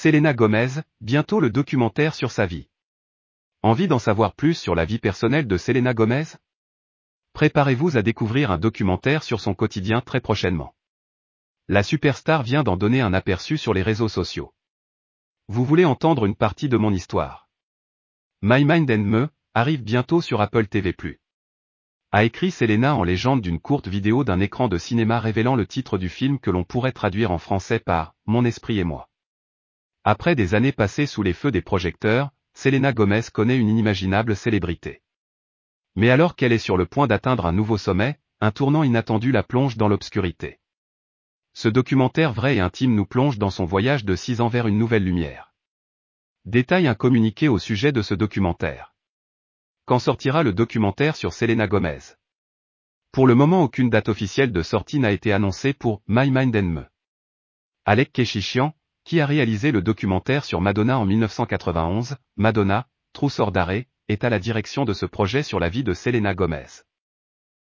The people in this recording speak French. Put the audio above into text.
Selena Gomez, bientôt le documentaire sur sa vie. Envie d'en savoir plus sur la vie personnelle de Selena Gomez? Préparez-vous à découvrir un documentaire sur son quotidien très prochainement. La superstar vient d'en donner un aperçu sur les réseaux sociaux. Vous voulez entendre une partie de mon histoire? My Mind and Me arrive bientôt sur Apple TV+. A écrit Selena en légende d'une courte vidéo d'un écran de cinéma révélant le titre du film que l'on pourrait traduire en français par Mon esprit et moi. Après des années passées sous les feux des projecteurs, Selena Gomez connaît une inimaginable célébrité. Mais alors qu'elle est sur le point d'atteindre un nouveau sommet, un tournant inattendu la plonge dans l'obscurité. Ce documentaire vrai et intime nous plonge dans son voyage de six ans vers une nouvelle lumière. Détaille un communiqué au sujet de ce documentaire. Quand sortira le documentaire sur Selena Gomez? Pour le moment aucune date officielle de sortie n'a été annoncée pour My Mind and Me. Alec Keshichian, qui a réalisé le documentaire sur Madonna en 1991, Madonna, Trousseur d'arrêt, est à la direction de ce projet sur la vie de Selena Gomez.